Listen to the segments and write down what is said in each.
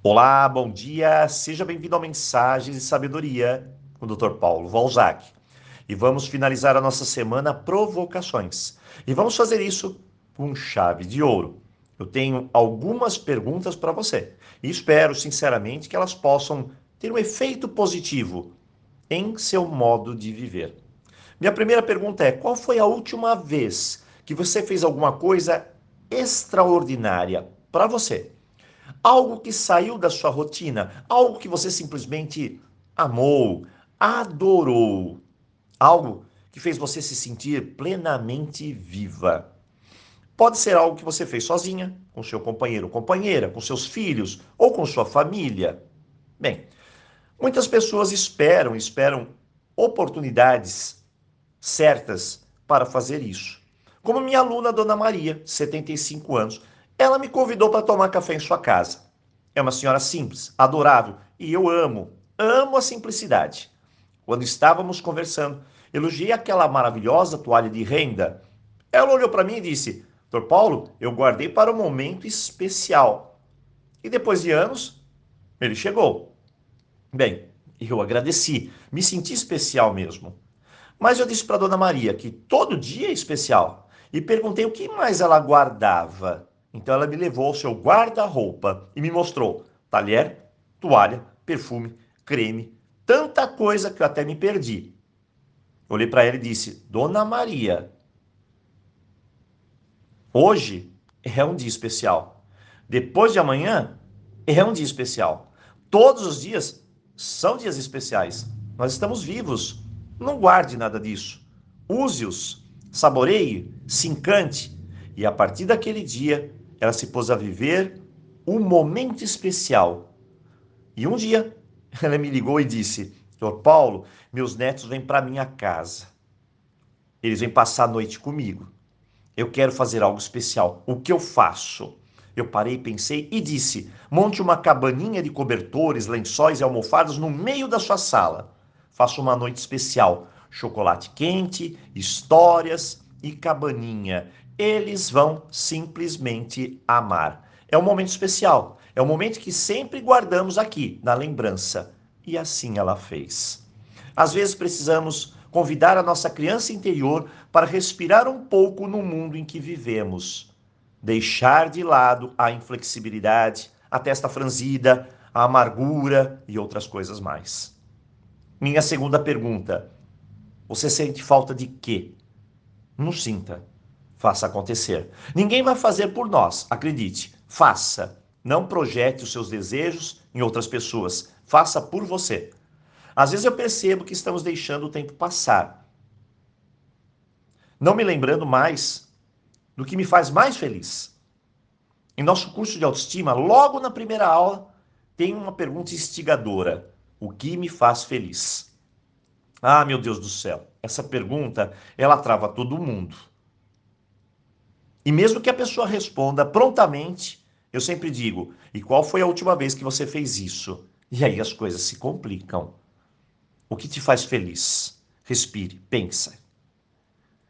Olá, bom dia, seja bem-vindo ao Mensagens de Sabedoria com o Dr. Paulo Valzac. E vamos finalizar a nossa semana Provocações. E vamos fazer isso com chave de ouro. Eu tenho algumas perguntas para você e espero, sinceramente, que elas possam ter um efeito positivo em seu modo de viver. Minha primeira pergunta é: qual foi a última vez que você fez alguma coisa extraordinária para você? Algo que saiu da sua rotina, algo que você simplesmente amou, adorou, algo que fez você se sentir plenamente viva. Pode ser algo que você fez sozinha, com seu companheiro ou companheira, com seus filhos ou com sua família. Bem, muitas pessoas esperam, esperam oportunidades certas para fazer isso. Como minha aluna Dona Maria, 75 anos, ela me convidou para tomar café em sua casa. É uma senhora simples, adorável, e eu amo, amo a simplicidade. Quando estávamos conversando, elogiei aquela maravilhosa toalha de renda. Ela olhou para mim e disse: Doutor Paulo, eu guardei para um momento especial. E depois de anos, ele chegou. Bem, eu agradeci, me senti especial mesmo. Mas eu disse para Dona Maria que todo dia é especial e perguntei o que mais ela guardava. Então ela me levou ao seu guarda-roupa e me mostrou talher, toalha, perfume, creme, tanta coisa que eu até me perdi. olhei para ela e disse: Dona Maria, hoje é um dia especial. Depois de amanhã é um dia especial. Todos os dias são dias especiais. Nós estamos vivos. Não guarde nada disso. Use-os, saboreie, se encante. E a partir daquele dia, ela se pôs a viver um momento especial. E um dia ela me ligou e disse: Senhor Paulo, meus netos vêm para minha casa. Eles vêm passar a noite comigo. Eu quero fazer algo especial. O que eu faço? Eu parei, pensei e disse: monte uma cabaninha de cobertores, lençóis e almofadas no meio da sua sala. Faça uma noite especial. Chocolate quente, histórias e cabaninha eles vão simplesmente amar. É um momento especial, é um momento que sempre guardamos aqui, na lembrança. E assim ela fez. Às vezes precisamos convidar a nossa criança interior para respirar um pouco no mundo em que vivemos. Deixar de lado a inflexibilidade, a testa franzida, a amargura e outras coisas mais. Minha segunda pergunta: você sente falta de quê? Não sinta faça acontecer. Ninguém vai fazer por nós, acredite. Faça. Não projete os seus desejos em outras pessoas. Faça por você. Às vezes eu percebo que estamos deixando o tempo passar. Não me lembrando mais do que me faz mais feliz. Em nosso curso de autoestima, logo na primeira aula, tem uma pergunta instigadora: O que me faz feliz? Ah, meu Deus do céu, essa pergunta, ela trava todo mundo. E mesmo que a pessoa responda prontamente, eu sempre digo: e qual foi a última vez que você fez isso? E aí as coisas se complicam. O que te faz feliz? Respire, pensa.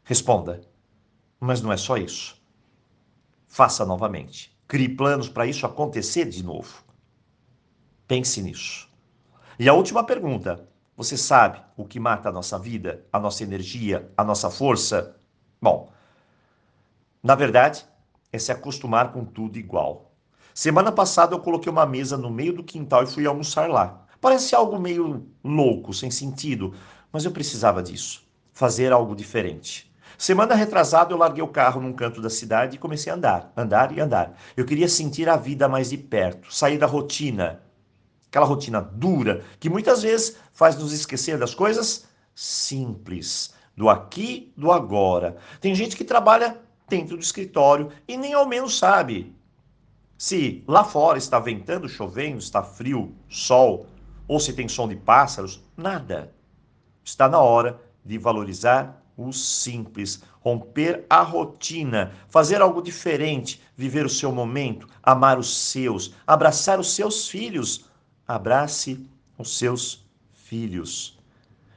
Responda. Mas não é só isso. Faça novamente. Crie planos para isso acontecer de novo. Pense nisso. E a última pergunta: você sabe o que mata a nossa vida, a nossa energia, a nossa força? Bom, na verdade, é se acostumar com tudo igual. Semana passada eu coloquei uma mesa no meio do quintal e fui almoçar lá. Parece algo meio louco, sem sentido, mas eu precisava disso. Fazer algo diferente. Semana retrasada eu larguei o carro num canto da cidade e comecei a andar, andar e andar. Eu queria sentir a vida mais de perto, sair da rotina. Aquela rotina dura que muitas vezes faz nos esquecer das coisas simples, do aqui, do agora. Tem gente que trabalha dentro do escritório e nem ao menos sabe se lá fora está ventando, chovendo, está frio, sol, ou se tem som de pássaros, nada. Está na hora de valorizar o simples, romper a rotina, fazer algo diferente, viver o seu momento, amar os seus, abraçar os seus filhos. Abrace os seus filhos.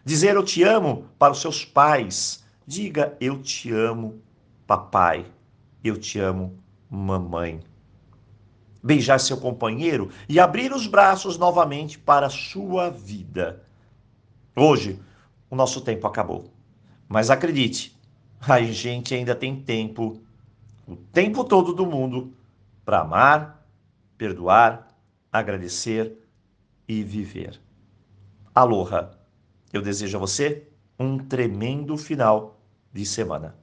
Dizer eu te amo para os seus pais. Diga eu te amo Papai, eu te amo, mamãe. beijar seu companheiro e abrir os braços novamente para a sua vida. Hoje, o nosso tempo acabou. Mas acredite, a gente ainda tem tempo, o tempo todo do mundo, para amar, perdoar, agradecer e viver. Aloha! Eu desejo a você um tremendo final de semana.